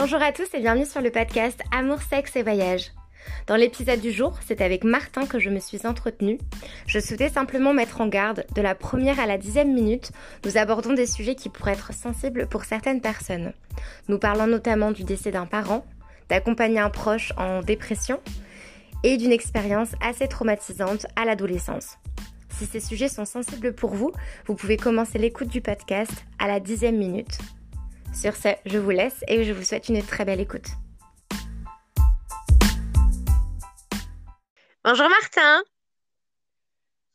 Bonjour à tous et bienvenue sur le podcast Amour, sexe et voyage. Dans l'épisode du jour, c'est avec Martin que je me suis entretenue. Je souhaitais simplement mettre en garde, de la première à la dixième minute, nous abordons des sujets qui pourraient être sensibles pour certaines personnes. Nous parlons notamment du décès d'un parent, d'accompagner un proche en dépression et d'une expérience assez traumatisante à l'adolescence. Si ces sujets sont sensibles pour vous, vous pouvez commencer l'écoute du podcast à la dixième minute. Sur ce, je vous laisse et je vous souhaite une très belle écoute. Bonjour Martin.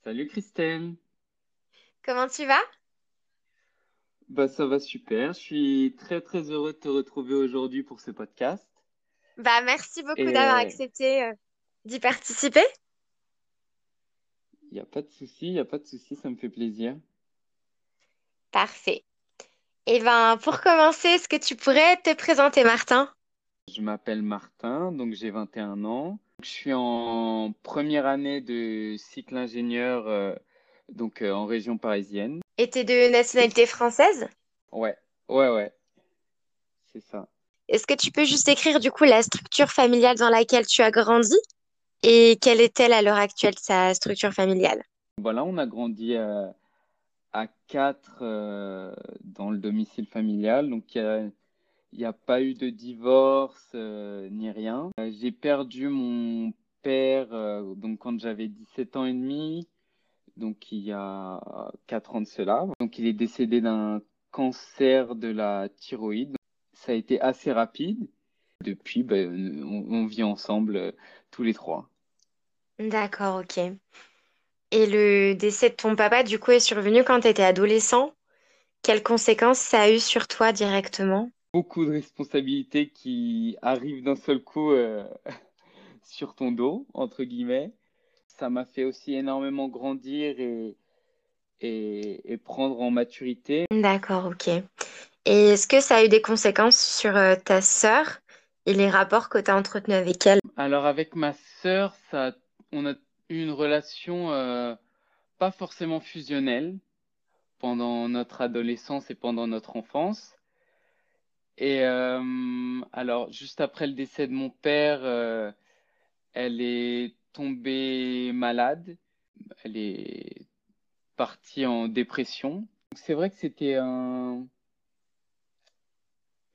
Salut Christelle. Comment tu vas? Bah ça va super. Je suis très très heureux de te retrouver aujourd'hui pour ce podcast. Bah merci beaucoup d'avoir accepté euh, d'y participer. Il n'y a pas de souci, il n'y a pas de souci, ça me fait plaisir. Parfait. Eh ben, pour commencer, est-ce que tu pourrais te présenter, Martin? Je m'appelle Martin, donc j'ai 21 ans. Je suis en première année de cycle ingénieur euh, donc euh, en région parisienne. Et t'es de nationalité française? Ouais, ouais, ouais. C'est ça. Est-ce que tu peux juste écrire du coup la structure familiale dans laquelle tu as grandi? Et quelle est-elle à l'heure actuelle, sa structure familiale? Voilà, on a grandi à quatre euh, dans le domicile familial. Donc, il n'y a, pas eu de divorce euh, ni rien. Euh, j'ai perdu mon père donc quand j'avais 17 ans et demi, donc il y a quatre ans de cela. Donc, il est décédé d'un cancer de la thyroïde. Ça a été assez rapide. Depuis, ben, on vit ensemble tous les trois. D'accord, ok. Et le décès de ton papa, du coup, est survenu quand tu étais adolescent. Quelles conséquences ça a eu sur toi directement? Beaucoup de responsabilités qui arrivent d'un seul coup euh, sur ton dos, entre guillemets. Ça m'a fait aussi énormément grandir et, et, prendre en maturité. D'accord, ok. Et est-ce que ça a eu des conséquences sur euh, ta sœur? Et les rapports que tu as entretenus avec elle? Alors avec ma sœur, ça, on a une relation euh, pas forcément fusionnelle pendant notre adolescence et pendant notre enfance. Et euh, alors, juste après le décès de mon père, euh, elle est tombée malade. Elle est partie en dépression. C'est vrai que c'était un,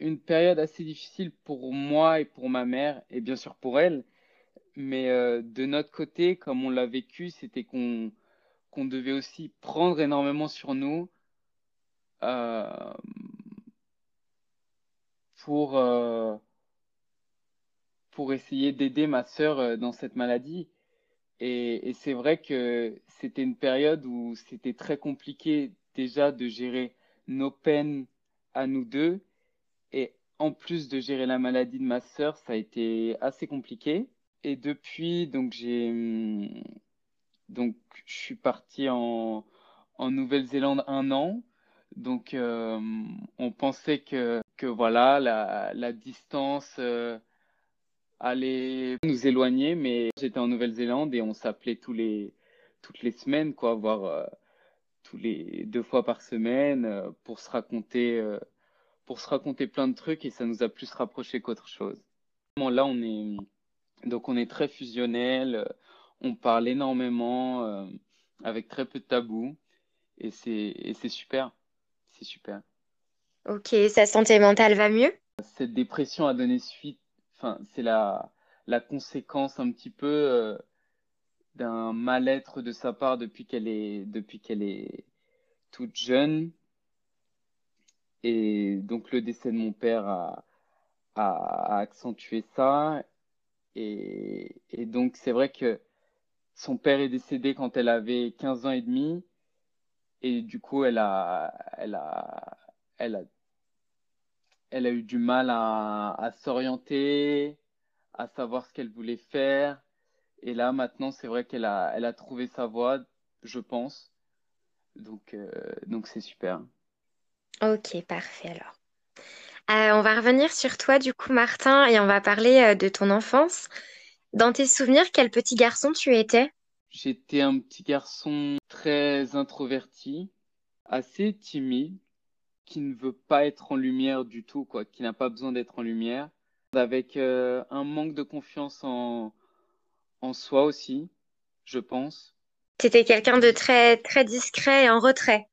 une période assez difficile pour moi et pour ma mère, et bien sûr pour elle. Mais euh, de notre côté, comme on l'a vécu, c'était qu'on devait aussi prendre énormément sur nous euh, pour, euh, pour essayer d'aider ma sœur dans cette maladie. Et, et c'est vrai que c'était une période où c'était très compliqué déjà de gérer nos peines à nous deux. Et en plus de gérer la maladie de ma sœur, ça a été assez compliqué. Et depuis, donc j'ai hum, donc je suis parti en, en Nouvelle-Zélande un an. Donc euh, on pensait que, que voilà la, la distance euh, allait nous éloigner, mais j'étais en Nouvelle-Zélande et on s'appelait tous les toutes les semaines, quoi, voire euh, tous les deux fois par semaine pour se raconter pour se raconter plein de trucs et ça nous a plus rapprochés qu'autre chose. Là, on est donc on est très fusionnel, euh, on parle énormément euh, avec très peu de tabous et c'est super, c'est super. Ok, sa santé mentale va mieux? Cette dépression a donné suite, enfin c'est la la conséquence un petit peu euh, d'un mal-être de sa part depuis qu'elle est depuis qu'elle est toute jeune et donc le décès de mon père a a accentué ça et, donc, c'est vrai que son père est décédé quand elle avait 15 ans et demi. Et du coup, elle a, elle a, elle a, elle a eu du mal à, s'orienter, à savoir ce qu'elle voulait faire. Et là, maintenant, c'est vrai qu'elle a, elle a trouvé sa voie, je pense. Donc, euh, donc c'est super. Ok, parfait alors. Euh, on va revenir sur toi du coup, Martin, et on va parler euh, de ton enfance. Dans tes souvenirs, quel petit garçon tu étais? J'étais un petit garçon très introverti, assez timide. qui ne veut pas être en lumière du tout, quoi, qui n'a pas besoin d'être en lumière, avec euh, un manque de confiance en, en soi aussi, je pense. T'étais quelqu'un de très très discret et en retrait.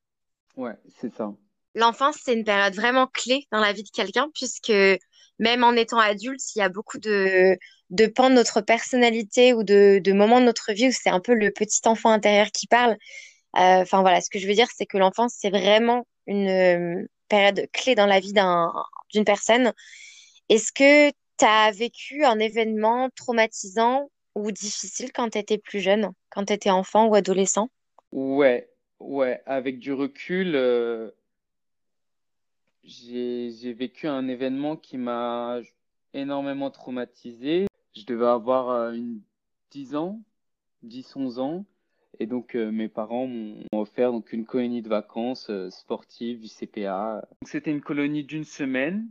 Ouais, c'est ça. L'enfance, c'est une période vraiment clé dans la vie de quelqu'un, puisque même en étant adulte, il y a beaucoup de, pans de notre personnalité ou de, moments de notre vie où c'est un peu le petit enfant intérieur qui parle. Euh, Enfin voilà, ce que je veux dire, c'est que l'enfance, c'est vraiment une euh, période clé dans la vie d'un, d'une personne. Est-ce que tu as vécu un événement traumatisant ou difficile quand tu étais plus jeune, quand tu étais enfant ou adolescent? Ouais, ouais, avec du recul, euh, j'ai, vécu un événement qui m'a énormément traumatisé. Je devais avoir euh, une 10 ans, 10, 11 ans. Et donc, euh, mes parents m'ont offert donc une colonie de vacances euh, sportive du CPA. C'était une colonie d'une semaine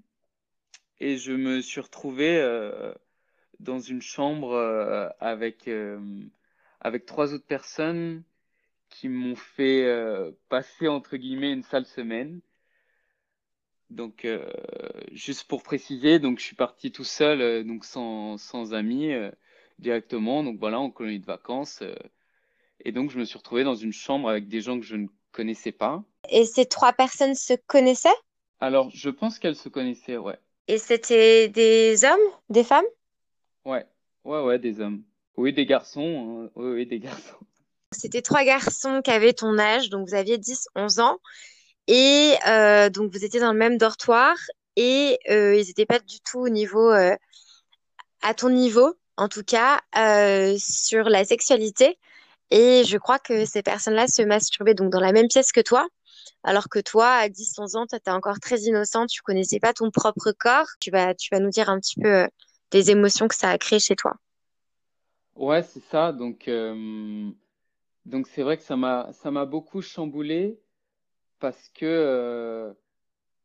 et je me suis retrouvé euh, dans une chambre euh, avec, euh, avec trois autres personnes qui m'ont fait euh, passer, entre guillemets, une sale semaine. Donc, euh, juste pour préciser, donc je suis parti tout seul, euh, donc sans, sans amis, euh, directement. Donc voilà, en colonie de vacances. et donc, je me suis retrouvé dans une chambre avec des gens que je ne connaissais pas. Et ces trois personnes se connaissaient? Alors, je pense qu'elles se connaissaient, ouais. Et c'était des hommes, des femmes? Ouais, ouais, ouais, des hommes. Oui, des garçons. hein. Oui, oui, des garçons. C'était trois garçons qui avaient ton âge, donc vous aviez 10, 11 ans. Et euh, donc vous étiez dans le même dortoir et euh, ils n'étaient pas du tout au niveau, euh, à ton niveau, en tout cas, euh, sur la sexualité. Et je crois que ces personnes-là se masturbaient donc dans la même pièce que toi, alors que toi, à 10, 11 ans, tu étais encore très innocent, tu connaissais pas ton propre corps. Tu vas, tu vas nous dire un petit peu euh, les émotions que ça a créé chez toi. Ouais, c'est ça. Donc, euh, donc c'est vrai que ça m'a, ça m'a beaucoup chamboulé parce que, euh,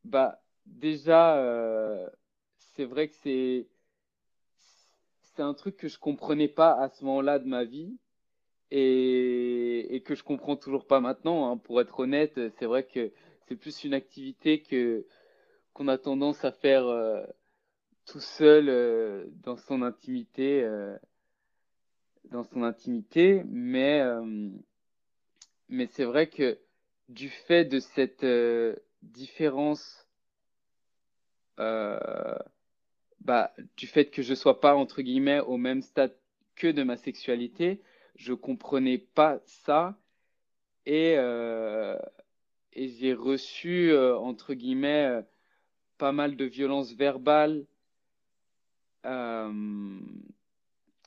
bah, déjà, euh, c'est vrai que c'est, c'est un truc que je comprenais pas à ce moment-là de ma vie et, et que je comprends toujours pas maintenant, hein. Pour être honnête, c'est vrai que c'est plus une activité que qu'on a tendance à faire euh, tout seul dans son intimité, dans son intimité. Mais mais c'est vrai que du fait de cette euh, différence, euh, bah, du fait que je sois pas entre guillemets au même stade que de ma sexualité, je comprenais pas ça. Et euh, j'ai reçu entre guillemets pas mal de violences verbales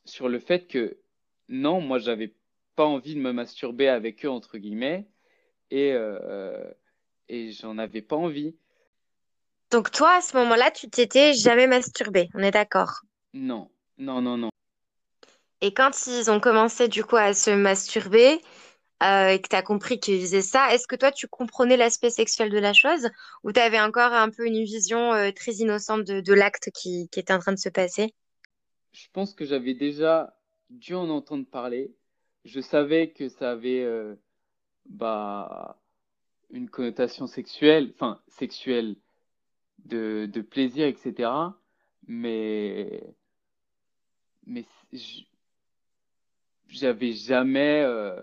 sur le fait que non, moi j'avais pas envie de me masturber avec eux entre guillemets et euh, et j'en avais pas envie. Donc toi, à ce moment-là, tu t'étais jamais masturbé, on est d'accord? Non, non, non, non. Et quand ils ont commencé du coup à se masturber euh, et que tu as compris qu'ils faisaient ça, est-ce que toi tu comprenais l'aspect sexuel de la chose? Ou tu avais encore un peu une vision euh, très innocente de, de l'acte qui, qui était en train de se passer? Je pense que j'avais déjà dû en entendre parler. Je savais que ça avait euh, bah une connotation sexuelle, enfin sexuelle de de plaisir, etc. Mais mais j'avais jamais euh,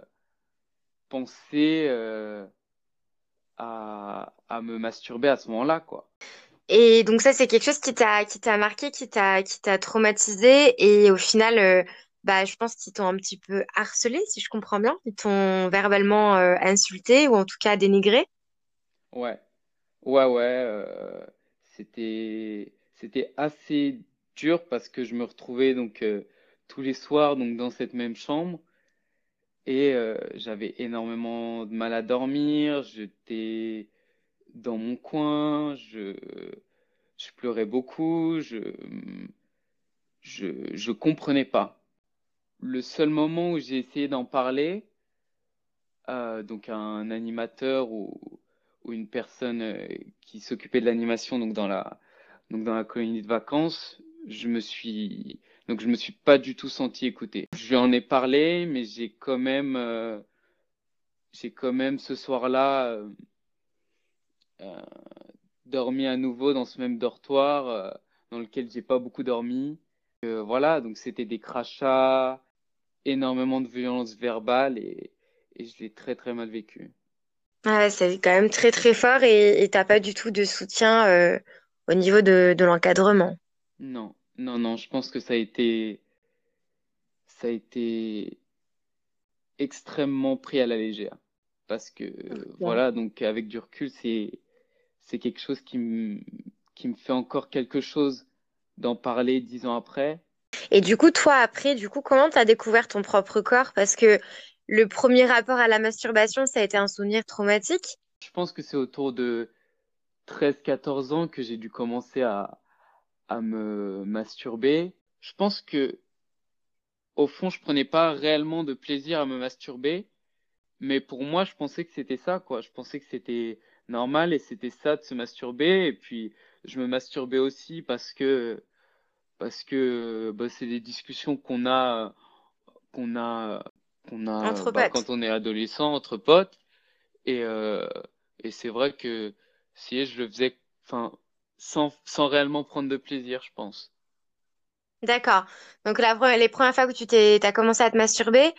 pensé euh, à à me masturber à ce moment-là, quoi. Et donc ça, c'est quelque chose qui t'a qui t'a marqué, qui t'a qui t'a traumatisé et au final, euh, bah, je pense qu'ils t'ont un petit peu harcelé, si je comprends bien. Ils t'ont verbalement euh, insulté ou en tout cas dénigré. Ouais. Ouais, ouais, euh, c'était assez dur parce que je me retrouvais donc euh, tous les soirs donc dans cette même chambre et j'avais énormément de mal à dormir, j'étais dans mon coin, je je pleurais beaucoup, je je je comprenais pas. Le seul moment où j'ai essayé d'en parler, euh, donc à un animateur ou une personne euh, qui s'occupait de l'animation donc dans la donc dans la colonie de vacances, je me suis donc je me suis pas du tout senti écouté. Je lui en ai parlé, mais j'ai quand même euh, j'ai quand même ce soir-là dormi à nouveau dans ce même dortoir dans lequel j'ai pas beaucoup dormi. Voilà, donc c'était des crachats, énormément de violence verbale et, et je l'ai très très mal vécu. Ah c'est quand même très très fort et t'as pas du tout de soutien euh, au niveau de, de l'encadrement. Non, non, non, je pense que ça a été, ça a été extrêmement pris à la légère. Parce que, voilà, donc avec du recul, c'est, c'est quelque chose qui me, qui me fait encore quelque chose d'en parler dix ans après. Et du coup, toi, après, du coup, comment tu as découvert ton propre corps? Parce que le premier rapport à la masturbation, ça a été un souvenir traumatique. Je pense que c'est autour de 13-14 ans que j'ai dû commencer à, à me masturber. Je pense que, au fond, je prenais pas réellement de plaisir à me masturber. Mais pour moi, je pensais que c'était ça, quoi. Je pensais que c'était normal et c'était ça de se masturber. Et puis, je me masturbais aussi parce que, parce que bah, c'est des discussions qu'on a, qu'on a qu'on a bah, quand on est adolescent entre potes. Et, euh, et c'est vrai que si je le faisais enfin, sans, sans réellement prendre de plaisir, je pense. D'accord. Donc la, les premières fois que tu t'es, as commencé à te masturber,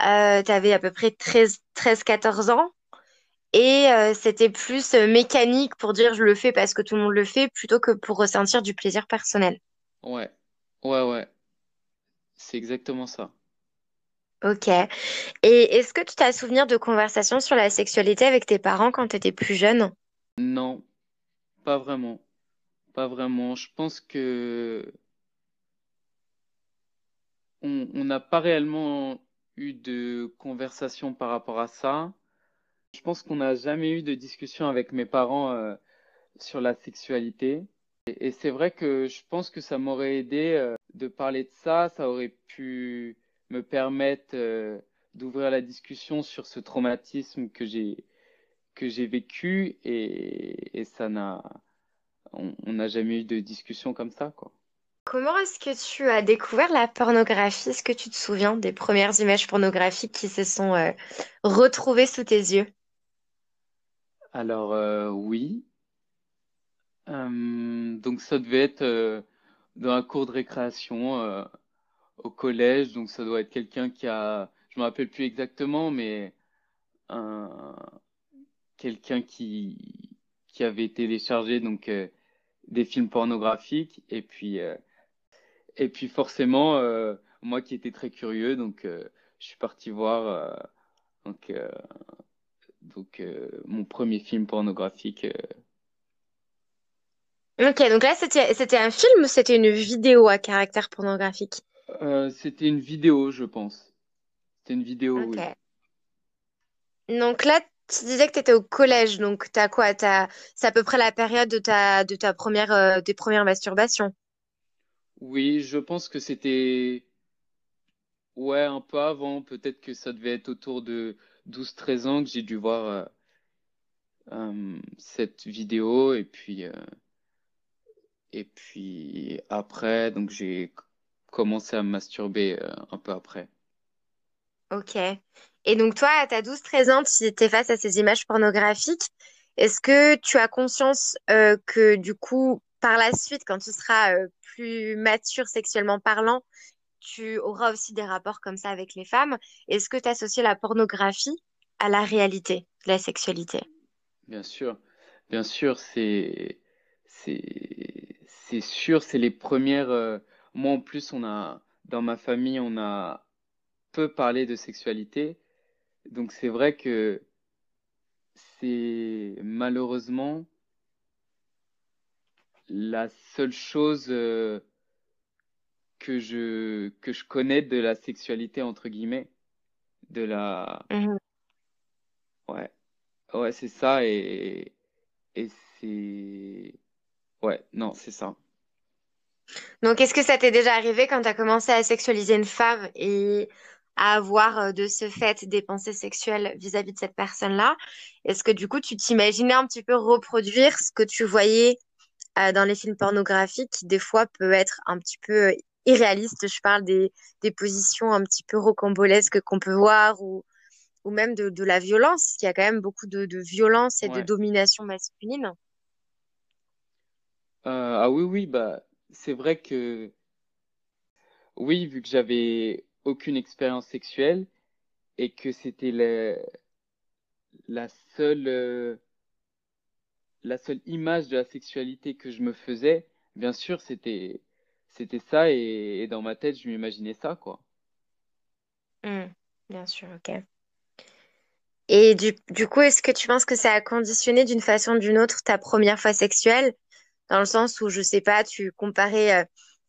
euh, tu avais à peu près 13, 13 14 ans. Et euh, c'était plus mécanique pour dire je le fais parce que tout le monde le fait plutôt que pour ressentir du plaisir personnel. Ouais, ouais, ouais. C'est exactement ça. Ok. Et est-ce que tu t'as souvenir de conversations sur la sexualité avec tes parents quand tu étais plus jeune? Non, pas vraiment. Pas vraiment. Je pense que on n'a pas réellement eu de conversation par rapport à ça. Je pense qu'on n'a jamais eu de discussion avec mes parents euh, sur la sexualité. Et, c'est vrai que je pense que ça m'aurait aidé euh, de parler de ça. Ça aurait pu me permettre euh, d'ouvrir la discussion sur ce traumatisme que j'ai que j'ai vécu et, et ça n'a on n'a jamais eu de discussion comme ça quoi. Comment est-ce que tu as découvert la pornographie? Est-ce que tu te souviens des premières images pornographiques qui se sont euh, retrouvées sous tes yeux? Alors euh, oui, donc ça devait être dans un cours de récréation au collège, donc ça doit être quelqu'un qui a, je me rappelle plus exactement, mais un quelqu'un qui qui avait téléchargé donc euh, des films pornographiques et puis euh, et puis forcément euh, moi qui étais très curieux donc je suis parti voir donc donc mon premier film pornographique. Ok, donc là c'était c'était un film ou c'était une vidéo à caractère pornographique? Euh, c'était une vidéo, je pense. C'était une vidéo, oui. Donc là, tu disais que tu étais au collège, donc t'as quoi? T'as... C'est à peu près la période de ta, de ta première, euh, des premières masturbations? Oui, je pense que c'était, ouais, un peu avant. Peut-être que ça devait être autour de 12-13 ans que j'ai dû voir euh, euh, cette vidéo. Et puis, et puis après, donc j'ai commencé à me masturber euh, un peu après. Ok. Et donc toi, à ta 12-13 ans, tu étais face à ces images pornographiques. Est-ce que tu as conscience euh, que du coup, par la suite, quand tu seras euh, plus mature sexuellement parlant, tu auras aussi des rapports comme ça avec les femmes? Est-ce que tu associes la pornographie à la réalité de la sexualité? Bien sûr, bien sûr, c'est c'est c'est sûr, c'est les premières moi, en plus, on a, dans ma famille, on a peu parlé de sexualité. Donc, c'est vrai que c'est malheureusement la seule chose euh, que je, que je connais de la sexualité, entre guillemets. De la. Mhm. Ouais. Ouais, c'est ça. Et, et c'est. Ouais, non, c'est ça. Donc, est-ce que ça t'est déjà arrivé quand tu as commencé à sexualiser une femme et à avoir euh, de ce fait des pensées sexuelles vis-à-vis de cette personne-là? Est-ce que du coup, tu t'imaginais un petit peu reproduire ce que tu voyais euh, dans les films pornographiques, qui des fois peut être un petit peu euh, irréaliste? Je parle des, des positions un petit peu rocambolesques qu'on peut voir ou, ou même de, de la violence, Il y a quand même beaucoup de, de violence et de domination masculine. Euh, ah oui, oui, bah, c'est vrai que, oui, vu que j'avais aucune expérience sexuelle et que c'était la, seule, euh, la seule image de la sexualité que je me faisais, bien sûr, c'était, c'était ça et, et dans ma tête, je m'imaginais ça, quoi. Hmm, bien sûr, ok. Et du, du coup, est-ce que tu penses que ça a conditionné d'une façon ou d'une autre ta première fois sexuelle? Dans le sens où, je sais pas, tu comparais euh,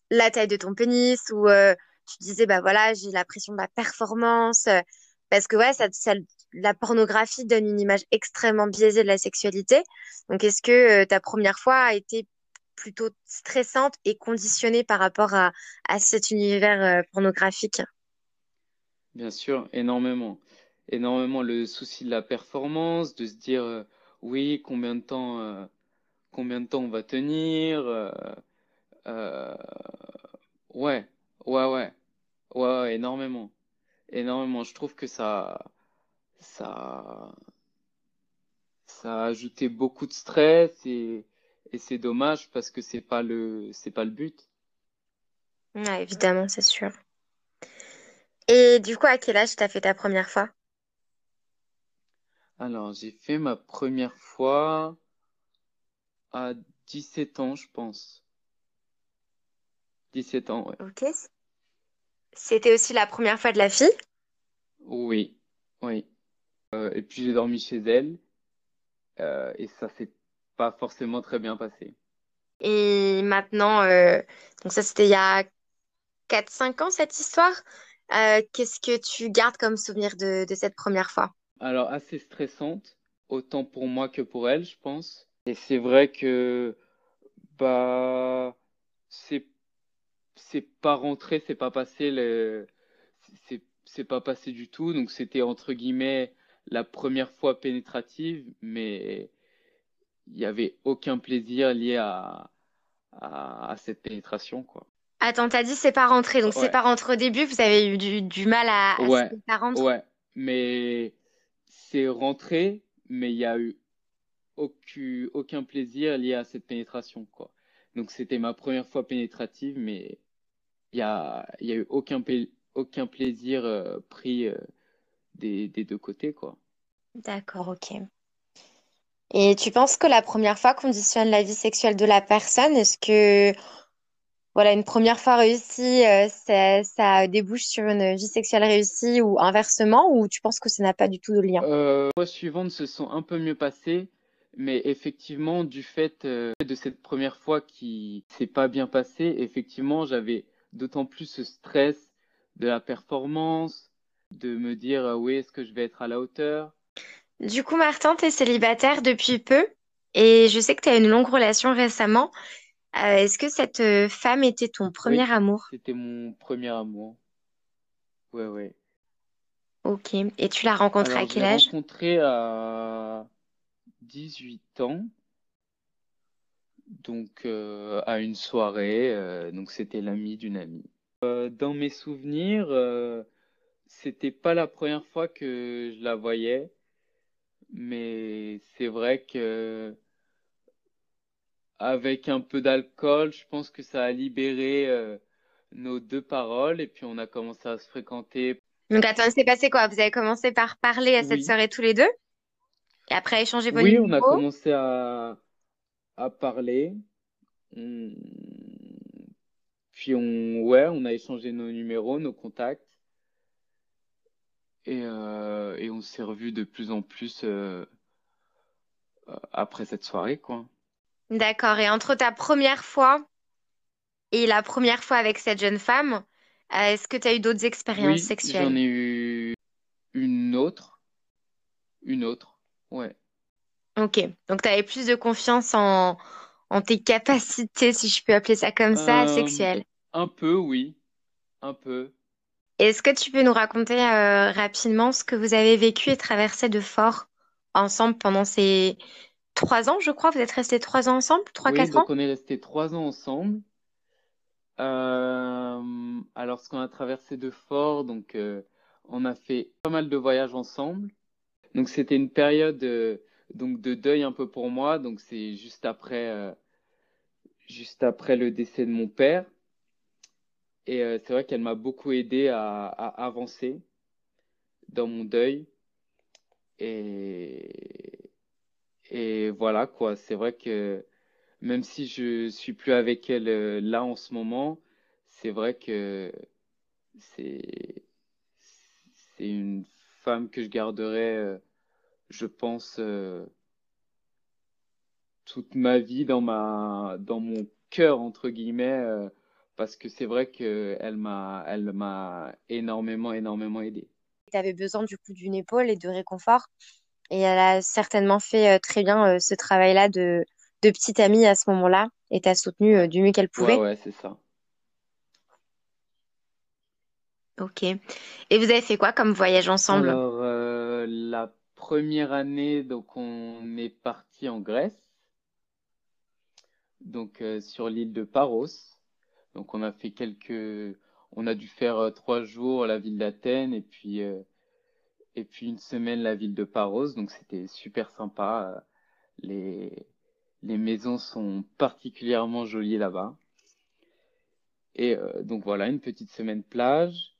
la taille de ton pénis ou euh, tu disais, bah voilà, j'ai la pression de la performance. euh, parce que ouais, ça, la pornographie donne une image extrêmement biaisée de la sexualité. Donc, est-ce que ta première fois a été plutôt stressante et conditionnée par rapport à, cet univers pornographique? Bien sûr, énormément. Énormément le souci de la performance, de se dire, oui, combien de temps, combien de temps on va tenir, euh, euh, ouais, ouais, ouais, ouais, ouais, énormément. Énormément. Je trouve que ça, ça, ça a ajouté beaucoup de stress et, et c'est dommage parce que c'est pas le, c'est pas le but. Ouais, évidemment, c'est sûr. Et du coup, à quel âge t'as fait ta première fois? Alors, j'ai fait ma première fois à 17 ans, je pense. 17 ans, ouais. Ok. C'était aussi la première fois de la fille? Oui, oui. Euh, et puis j'ai dormi chez elle euh, et ça s'est pas forcément très bien passé. Et maintenant, euh, donc ça c'était il y a quatre cinq ans cette histoire. Qu'est-ce que tu gardes comme souvenir de, de cette première fois? Alors, assez stressante, autant pour moi que pour elle, je pense. Et c'est vrai que bah c'est c'est pas rentré, c'est pas passé le c'est pas passé du tout. Donc c'était entre guillemets la première fois pénétrative, mais il y avait aucun plaisir lié à à, à cette pénétration, quoi. Attends, t'as dit c'est pas rentré. Donc c'est pas rentré au début, vous avez eu du, du mal à, à ouais, ouais. Mais c'est rentré, mais il y a eu aucun, aucun plaisir lié à cette pénétration, quoi. Donc c'était ma première fois pénétrative, mais il y a, y a eu aucun, pla- aucun plaisir euh, pris euh, des, des deux côtés, quoi. D'accord, ok. Et tu penses que la première fois conditionne la vie sexuelle de la personne? Est-ce que voilà, une première fois réussie, euh, ça, ça débouche sur une vie sexuelle réussie ou inversement, ou tu penses que ça n'a pas du tout de lien? Les fois suivantes se sont un peu mieux passées, mais effectivement, du fait euh, de cette première fois qui s'est pas bien passée, effectivement, j'avais d'autant plus ce stress de la performance, de me dire, euh, oui, est-ce que je vais être à la hauteur? Du coup, Martin, t'es célibataire depuis peu et je sais que tu as une longue relation récemment. Euh, est-ce que cette femme était ton premier Oui, amour? c'était mon premier amour. Ouais, ouais. Ok. Et tu l'as rencontrée à Alors, je quel l'ai âge? rencontré à 18 ans, donc euh, à une soirée, euh, donc c'était l'ami d'une amie. Euh, dans mes souvenirs, c'était pas la première fois que je la voyais, mais c'est vrai que avec un peu d'alcool, je pense que ça a libéré nos deux paroles et puis on a commencé à se fréquenter. Donc attends, il s'est passé quoi? Vous avez commencé par parler à cette Oui, soirée tous les deux? Et après échanger vos oui, on a commencé à, à parler. On- Puis on, ouais, on a échangé nos numéros, nos contacts et, euh, et on s'est revus de plus en plus euh, euh, après cette soirée, quoi. D'accord. Et entre ta première fois et la première fois avec cette jeune femme, euh, est-ce que tu as eu d'autres expériences Oui, sexuelles? j'en ai eu une autre, une autre, ouais. Ok. Donc tu avais plus de confiance en, en tes capacités, si je peux appeler ça comme ça, Euh, sexuelles. un peu, oui, un peu. Est-ce que tu peux nous raconter euh, rapidement ce que vous avez vécu et traversé de fort ensemble pendant ces trois ans, je crois? Vous êtes restés trois ans ensemble? Trois, Oui, quatre ans? donc on est restés trois ans ensemble. Euh, alors ce qu'on a traversé de fort, donc euh, on a fait pas mal de voyages ensemble. Donc c'était une période euh, donc de deuil un peu pour moi. Donc c'est juste après, euh, juste après le décès de mon père. Et euh, c'est vrai qu'elle m'a beaucoup aidé à, à, avancer dans mon deuil. Et, et voilà quoi, c'est vrai que même si je suis plus avec elle là en ce moment, c'est vrai que c'est c'est une femme que je garderai, euh, je pense, toute ma vie dans ma dans mon cœur entre guillemets parce que c'est vrai qu'elle m'a elle m'a énormément énormément aidé. Tu avais besoin du coup d'une épaule et de réconfort et elle a certainement fait euh, très bien euh, ce travail-là de de petite amie à ce moment-là et t'a soutenu euh, du mieux qu'elle pouvait. Ouais ouais, c'est ça. Ok. Et vous avez fait quoi comme voyage ensemble? Alors la première année donc on est parti en Grèce donc euh, sur l'île de Paros. Donc on a fait quelques, on a dû faire euh, trois jours la ville d'Athènes et puis euh, et puis une semaine la ville de Paros. Donc c'était super sympa. Les les maisons sont particulièrement jolies là-bas. Et donc voilà, une petite semaine plage.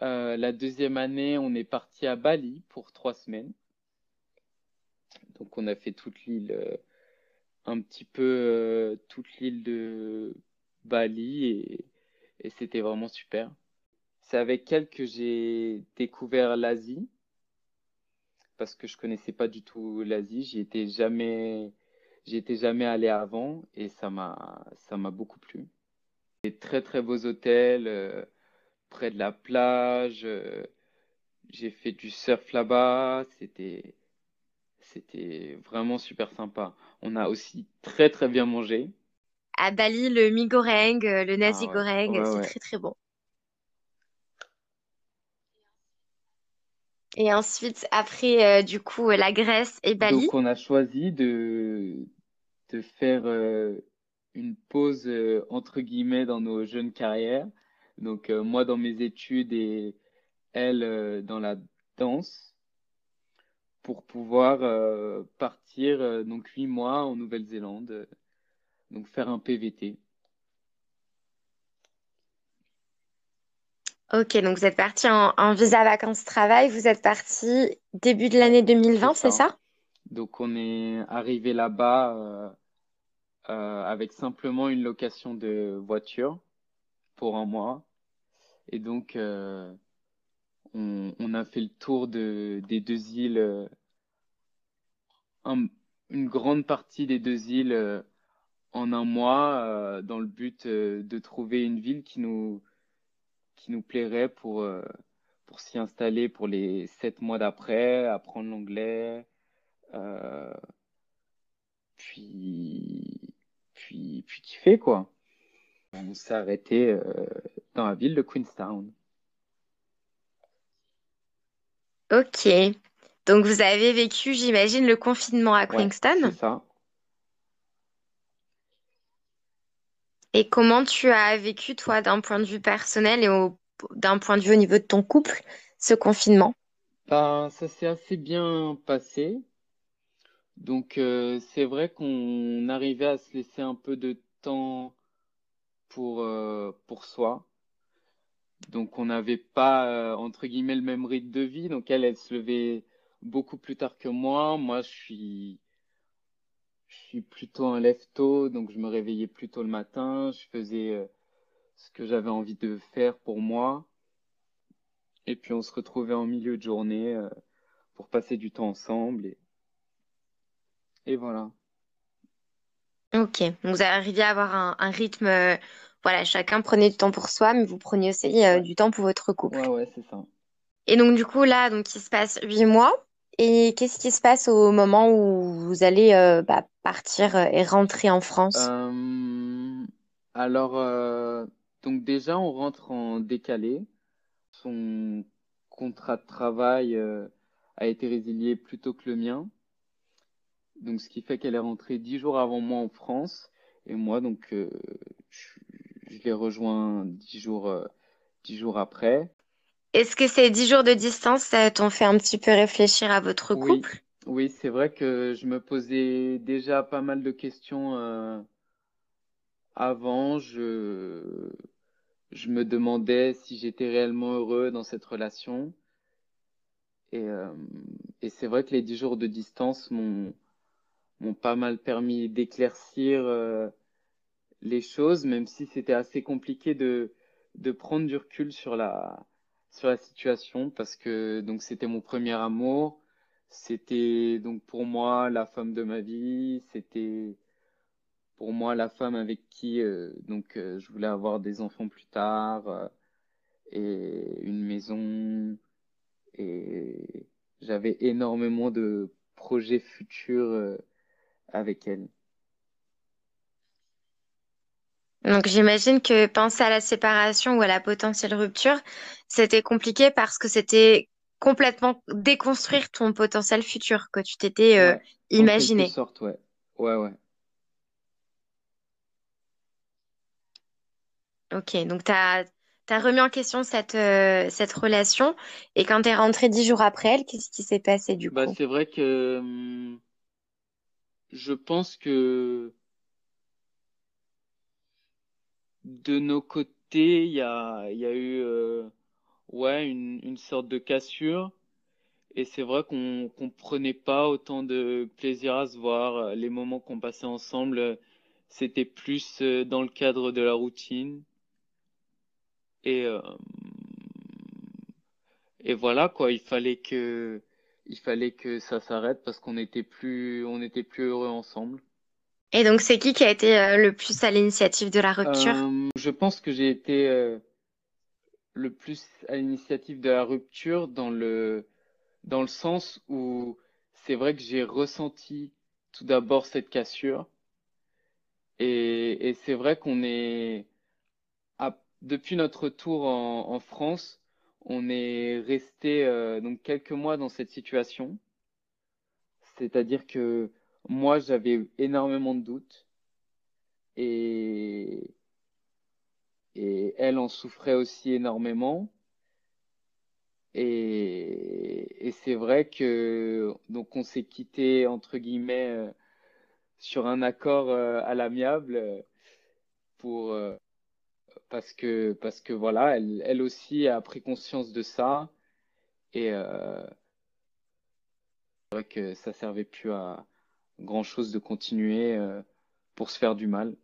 La deuxième année, on est parti à Bali pour trois semaines. Donc on a fait toute l'île un petit peu euh, toute l'île de Bali et, c'était vraiment super. C'est avec elle que j'ai découvert l'Asie parce que je connaissais pas du tout l'Asie. J'y étais jamais, j'y étais jamais allé avant et ça m'a, ça m'a beaucoup plu. Des très très beaux hôtels euh, près de la plage. Euh, j'ai fait du surf là-bas. C'était, c'était vraiment super sympa. On a aussi très très bien mangé. À Bali, le mi goreng, euh, le nasi Ah ouais, goreng, ouais, c'est ouais. très très bon. Et ensuite, après, euh, du coup, la Grèce et Bali. Donc on a choisi de, de faire euh, une pause euh, entre guillemets dans nos jeunes carrières. Donc euh, moi dans mes études et elle euh, dans la danse pour pouvoir euh, partir donc huit mois en Nouvelle-Zélande, donc faire un PVT. Ok, donc vous êtes parti en, en visa vacances-travail. Vous êtes parti début de l'année C'est 2020, c'est ça. ça? Donc on est arrivé là-bas avec simplement une location de voiture pour un mois. Et donc euh, on, a fait le tour de, des deux îles, euh, un- une grande partie des deux îles euh, en un mois, dans le but de trouver une ville qui nous, qui nous plairait pour, pour s'y installer pour les sept mois d'après, apprendre l'anglais, puis, puis, puis kiffer quoi. On s'est arrêté dans la ville de Queenstown. Ok. Donc vous avez vécu, j'imagine, le confinement à Ouais, c'est Queenstown. ça. Et comment tu as vécu, toi, d'un point de vue personnel et au- d'un point de vue au niveau de ton couple, ce confinement? Ben, ça s'est assez bien passé. Donc, euh, c'est vrai qu'on arrivait à se laisser un peu de temps pour, euh, pour soi. Donc, on n'avait pas, euh, entre guillemets, le même rythme de vie. Donc, elle, elle se levait beaucoup plus tard que moi. Moi, je suis, je suis plutôt un lève-tôt. Donc, je me réveillais plus tôt le matin. Je faisais, euh, ce que j'avais envie de faire pour moi. Et puis, on se retrouvait en milieu de journée, euh, pour passer du temps ensemble. Et, voilà. Ok. Vous arriviez à avoir un, rythme, voilà, chacun prenait du temps pour soi, mais vous preniez aussi euh, Ouais, du temps pour votre ouais, couple. ouais, c'est ça. Et donc du coup, là, donc il se passe huit mois. Et qu'est-ce qui se passe au moment où vous allez euh, bah, partir euh, et rentrer en France? Alors, donc déjà, on rentre en décalé. Son contrat de travail a été résilié plus tôt que le mien. Donc, ce qui fait qu'elle est rentrée dix jours avant moi en France. Et moi, donc, euh, je, l'ai rejoint dix jours, euh, dix jours après. Est-ce que ces dix jours de distance, ça t'ont fait un petit peu réfléchir à votre couple? oui, c'est vrai que je me posais déjà pas mal de questions euh, avant, je, je me demandais si j'étais réellement heureux dans cette relation. Et, euh, et c'est vrai que les dix jours de distance m'ont m'ont pas mal permis d'éclaircir euh, les choses, même si c'était assez compliqué de de prendre du recul sur la sur la situation parce que donc c'était mon premier amour, c'était donc pour moi la femme de ma vie, c'était pour moi la femme avec qui euh, donc euh, je voulais avoir des enfants plus tard euh, et une maison. Et j'avais énormément de projets futurs avec elle. Donc j'imagine que penser à la séparation ou à la potentielle rupture, c'était compliqué parce que c'était complètement déconstruire ton potentiel futur que tu t'étais euh, Ouais, en quelque imaginé. sorte, ouais. Ouais, ouais. Ok, donc t'as t'as remis en question cette euh, cette relation et quand t'es rentré dix jours après elle, qu'est-ce qui s'est passé du Bah, coup? c'est vrai que hum, je pense que de nos côtés, il y a, y a eu euh, ouais, une, une sorte de cassure. Et c'est vrai qu'on qu'on prenait pas autant de plaisir à se voir. Les moments qu'on passait ensemble, c'était plus euh, dans le cadre de la routine. Et, euh, et voilà quoi, il fallait que, il fallait que ça s'arrête parce qu'on était plus, était plus heureux ensemble. Et donc c'est qui qui a été euh, le plus à l'initiative de la rupture? Euh, je pense que j'ai été euh, le plus à l'initiative de la rupture dans le, dans le sens où c'est vrai que j'ai ressenti tout d'abord cette cassure. Et, c'est vrai qu'on est, depuis notre retour en, en France, on est resté donc quelques mois dans cette situation. C'est-à-dire que moi, j'avais énormément de doutes et, elle en souffrait aussi énormément. Et, c'est vrai que donc on s'est quitté entre guillemets euh, sur un accord euh, à l'amiable euh, pour parce que parce que voilà, elle, elle aussi a pris conscience de ça et c'est vrai que ça servait plus à grand-chose de continuer euh, pour se faire du mal.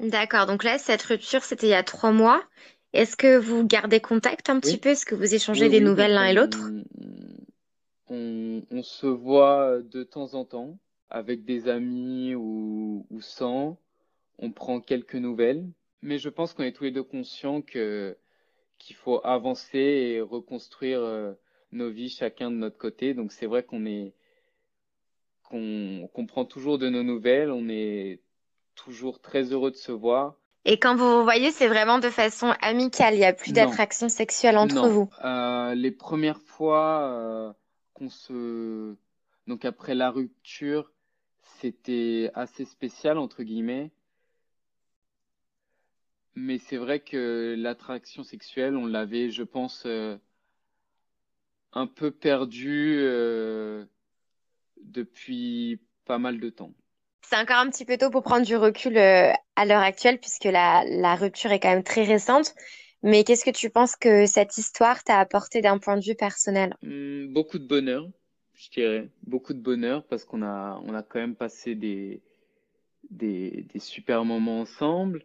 D'accord, donc là cette rupture c'était il y a trois mois. Est-ce que vous gardez contact un petit Oui, peu? Est-ce que vous oui, échangez des oui, nouvelles l'un et l'autre? on, on, se voit de temps en temps avec des amis ou, ou sans. On prend quelques nouvelles, mais je pense qu'on est tous les deux conscients que qu'il faut avancer et reconstruire euh, nos vies chacun de notre côté. Donc c'est vrai qu'on est qu'on qu'on prend toujours de nos nouvelles, on est toujours très heureux de se voir. Et quand vous vous voyez, c'est vraiment de façon amicale, il n'y a plus d'attraction sexuelle entre non. vous. Euh, les premières fois euh, qu'on se donc après la rupture, c'était assez spécial entre guillemets, mais c'est vrai que l'attraction sexuelle, on l'avait, je pense, euh, un peu perdue euh, depuis pas mal de temps. C'est encore un petit peu tôt pour prendre du recul euh, à l'heure actuelle, puisque la, la rupture est quand même très récente. Mais qu'est-ce que tu penses que cette histoire t'a apporté d'un point de vue personnel? Hum, beaucoup de bonheur, je dirais, beaucoup de bonheur parce qu'on a on a quand même passé des des, des super moments ensemble,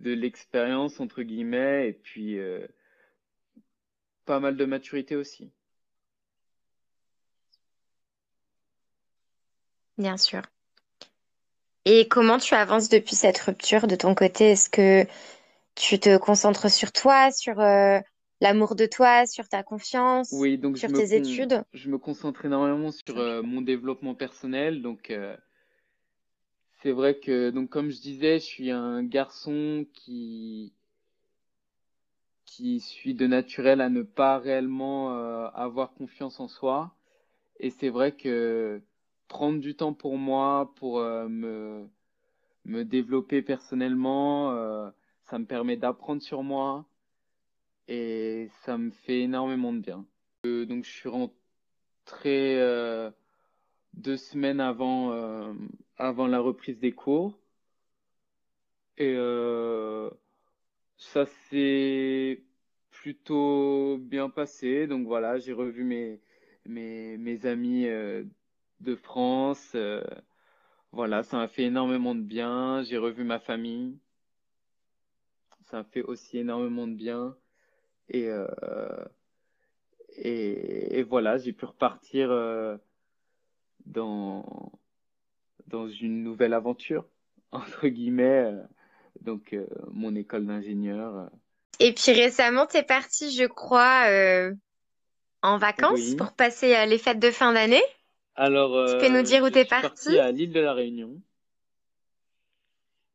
de l'expérience entre guillemets et puis euh, pas mal de maturité aussi. Bien sûr. Et comment tu avances depuis cette rupture de ton côté? Est-ce que tu te concentres sur toi, sur euh, l'amour de toi, sur ta confiance, Oui, donc je sur me tes con études? je me concentre énormément sur euh, mon développement personnel, donc euh, c'est vrai que donc comme je disais, je suis un garçon qui qui suis de naturel à ne pas réellement euh, avoir confiance en soi. Et c'est vrai que prendre du temps pour moi, pour euh, me, me développer personnellement, euh, ça me permet d'apprendre sur moi et ça me fait énormément de bien. Euh, donc je suis rentré deux semaines avant, avant la reprise des cours Et ça s'est plutôt bien passé. Donc voilà, j'ai revu mes, mes, mes amis de France. euh, voilà, ça m'a fait énormément de bien. J'ai revu ma famille. Ça m'a fait aussi énormément de bien. Et, euh, et, et voilà, j'ai pu repartir euh, dans, dans une nouvelle aventure, entre guillemets. donc, mon école d'ingénieur. Et puis récemment, t'es parti, je crois, en vacances Oui. pour passer les fêtes de fin d'année? Alors, Tu peux nous euh, dire où je t'es suis parti? parti? à l'île de la Réunion.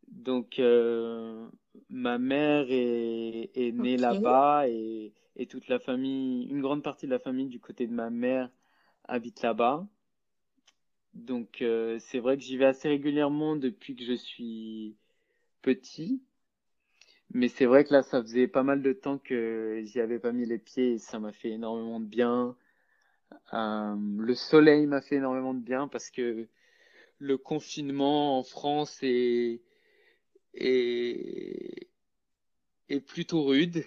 Donc, euh, ma mère est, est née là-bas et, et toute la famille, une grande partie de la famille du côté de ma mère habite là-bas. Donc, euh, c'est vrai que j'y vais assez régulièrement depuis que je suis petit. Mais c'est vrai que là, ça faisait pas mal de temps que j'y avais pas mis les pieds et ça m'a fait énormément de bien. Euh, le soleil m'a fait énormément de bien parce que le confinement en France est, est, plutôt rude.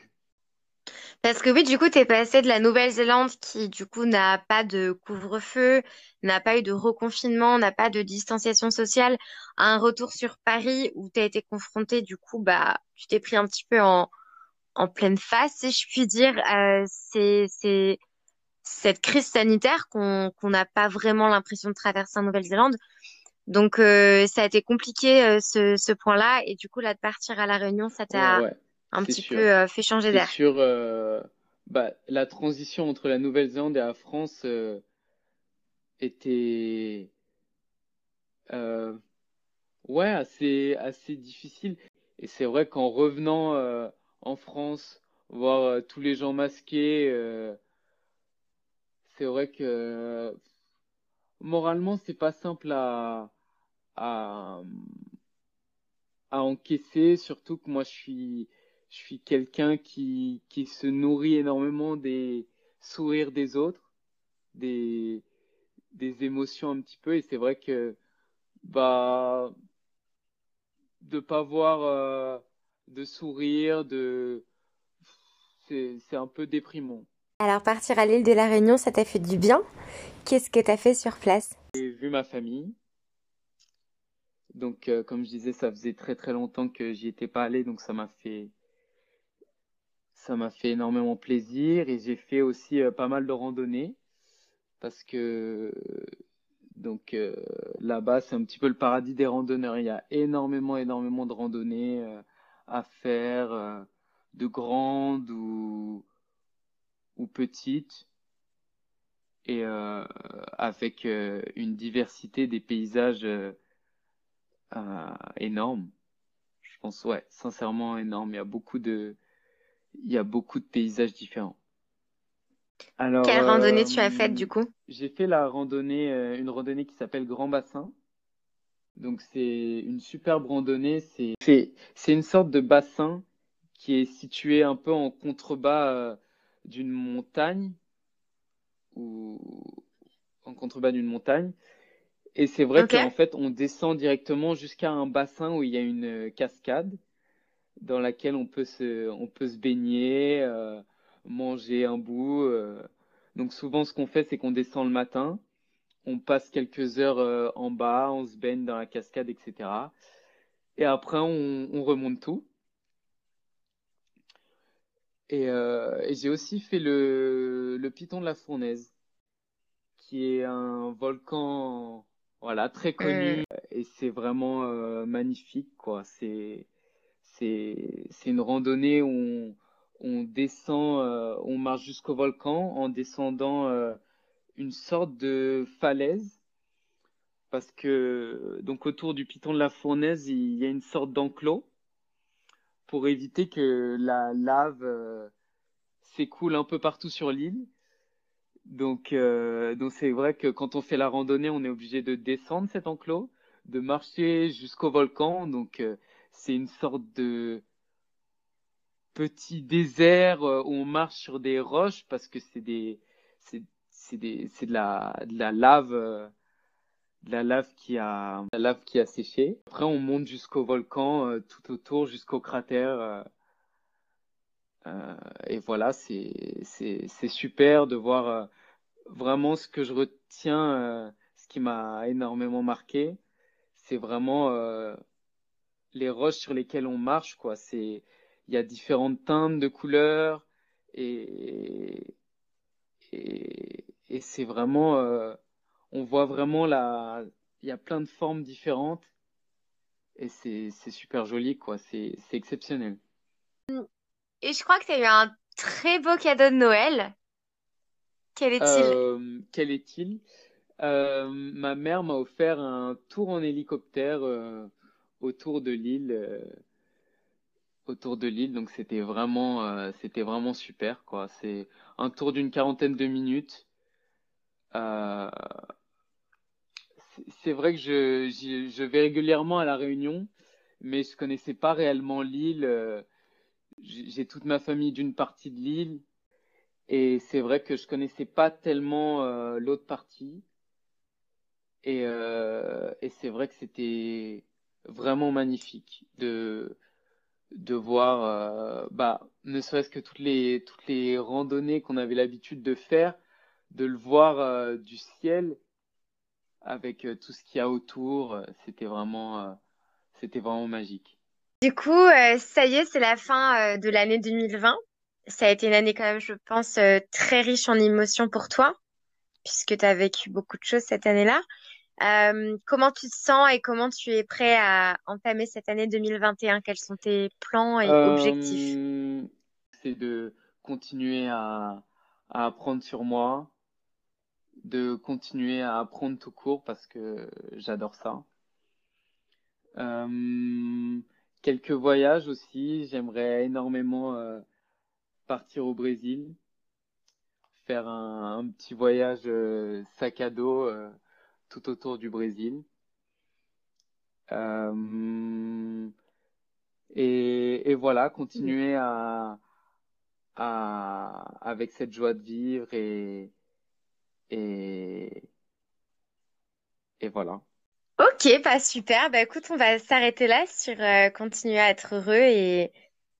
Parce que oui, du coup, t'es passé de la Nouvelle-Zélande qui, du coup, n'a pas de couvre-feu, n'a pas eu de reconfinement, n'a pas de distanciation sociale, à un retour sur Paris où t'as été confronté, du coup, bah, tu t'es pris un petit peu en, en pleine face, si je puis dire. Euh, c'est cette crise sanitaire qu'on n'a pas vraiment l'impression de traverser en Nouvelle-Zélande. Donc, euh, ça a été compliqué, euh, ce, ce point-là. Et du coup, là, de partir à La Réunion, ça t'a ouais, un petit peu euh, fait changer d'air. bah, la transition entre la Nouvelle-Zélande et la France était ouais, assez, assez difficile. Et c'est vrai qu'en revenant en France, voir tous les gens masqués, c'est vrai que moralement, c'est pas simple à, encaisser, surtout que moi, je suis, je suis quelqu'un qui, se nourrit énormément des sourires des autres, des, des émotions un petit peu. Et c'est vrai que bah, de pas voir euh, de sourire, de, c'est un peu déprimant. Alors partir à l'île de la Réunion, ça t'a fait du bien? Qu'est-ce que t'as fait sur place? J'ai vu ma famille. Donc, euh, comme je disais, ça faisait très très longtemps que j'y étais pas allé, donc ça m'a fait, ça m'a fait énormément plaisir. Et j'ai fait aussi euh, pas mal de randonnées parce que donc euh, là-bas, c'est un petit peu le paradis des randonneurs. Il y a énormément, énormément de randonnées à faire, de grandes ou, ou petites, et euh, avec euh, une diversité des paysages euh, euh, énorme. Je pense, ouais, sincèrement énorme. Il y a beaucoup de, il y a beaucoup de paysages différents. Alors, Quelle randonnée tu as euh, faite du coup? j'ai fait la randonnée, euh, une randonnée qui s'appelle Grand Bassin. Donc, c'est une superbe randonnée. C'est, c'est, c'est une sorte de bassin qui est situé un peu en contrebas euh, d'une montagne ou en contrebas d'une montagne. Et c'est vrai qu'en fait, on descend directement jusqu'à un bassin où il y a une euh, cascade dans laquelle on peut se, on peut se baigner, euh, manger un bout. euh. Donc souvent, ce qu'on fait, c'est qu'on descend le matin, on passe quelques heures euh, en bas, on se baigne dans la cascade, etc. Et après, on, on remonte tout. Et, euh, et j'ai aussi fait le, le Piton de la Fournaise, qui est un volcan, voilà, très connu. Et c'est vraiment euh, magnifique, quoi. C'est, c'est, c'est une randonnée où on, on descend, euh, on marche jusqu'au volcan en descendant euh, une sorte de falaise, parce que donc autour du Piton de la Fournaise, il y a une sorte d'enclos pour éviter que la lave euh, s'écoule un peu partout sur l'île. Donc, euh, donc c'est vrai que quand on fait la randonnée, on est obligé de descendre cet enclos, de marcher jusqu'au volcan. Donc, euh, c'est une sorte de petit désert où on marche sur des roches parce que c'est de la, de la lave, la lave qui a la lave qui a séché. Après, on monte jusqu'au volcan, euh, tout autour, jusqu'au cratère. Euh, euh, et voilà, c'est c'est c'est super de voir vraiment ce que je retiens, ce qui m'a énormément marqué, c'est vraiment les roches sur lesquelles on marche, quoi. C'est il y a différentes teintes de couleurs et et, et c'est vraiment on voit vraiment la, il y a plein de formes différentes et c'est, super joli, quoi. C'est, exceptionnel. Et je crois que tu as eu un très beau cadeau de Noël. Quel est-il? Euh, Quel est-il? Euh, Ma mère m'a offert un tour en hélicoptère euh, autour de l'île. autour de l'île, donc c'était vraiment, c'était vraiment super, quoi. C'est un tour d'une quarantaine de minutes c'est vrai que je, vais régulièrement à La Réunion, mais je connaissais pas réellement l'île. Euh, j'ai toute ma famille d'une partie de l'île, et c'est vrai que je connaissais pas tellement euh, l'autre partie. Et, euh, c'est vrai que c'était vraiment magnifique de voir, bah, ne serait-ce que toutes les randonnées qu'on avait l'habitude de faire, de le voir du ciel avec euh, tout ce qu'il y a autour. Euh, c'était vraiment, euh, c'était vraiment magique. Du coup, ça y est, c'est la fin de l'année 2020. Ça a été une année quand même, je pense, très riche en émotions pour toi, puisque tu as vécu beaucoup de choses cette année-là. comment tu te sens et comment tu es prêt à entamer cette année 2021 Quels sont tes plans et objectifs? C'est de continuer à, à, apprendre sur moi, de continuer à apprendre tout court parce que j'adore ça. Euh, quelques voyages aussi. J'aimerais énormément euh, partir au Brésil, faire un, petit voyage euh, sac à dos tout autour du Brésil. Et, voilà, continuer à, à, avec cette joie de vivre et, et, et voilà. Ok, pas super. Bah écoute, on va s'arrêter là sur euh, continuer à être heureux et,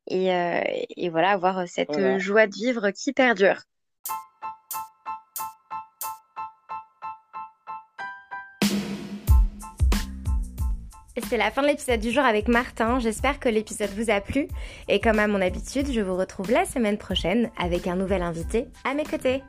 et, euh, et voilà, avoir cette joie de vivre qui perdure. C'est la fin de l'épisode du jour avec Martin. J'espère que l'épisode vous a plu. Et comme à mon habitude, je vous retrouve la semaine prochaine avec un nouvel invité à mes côtés.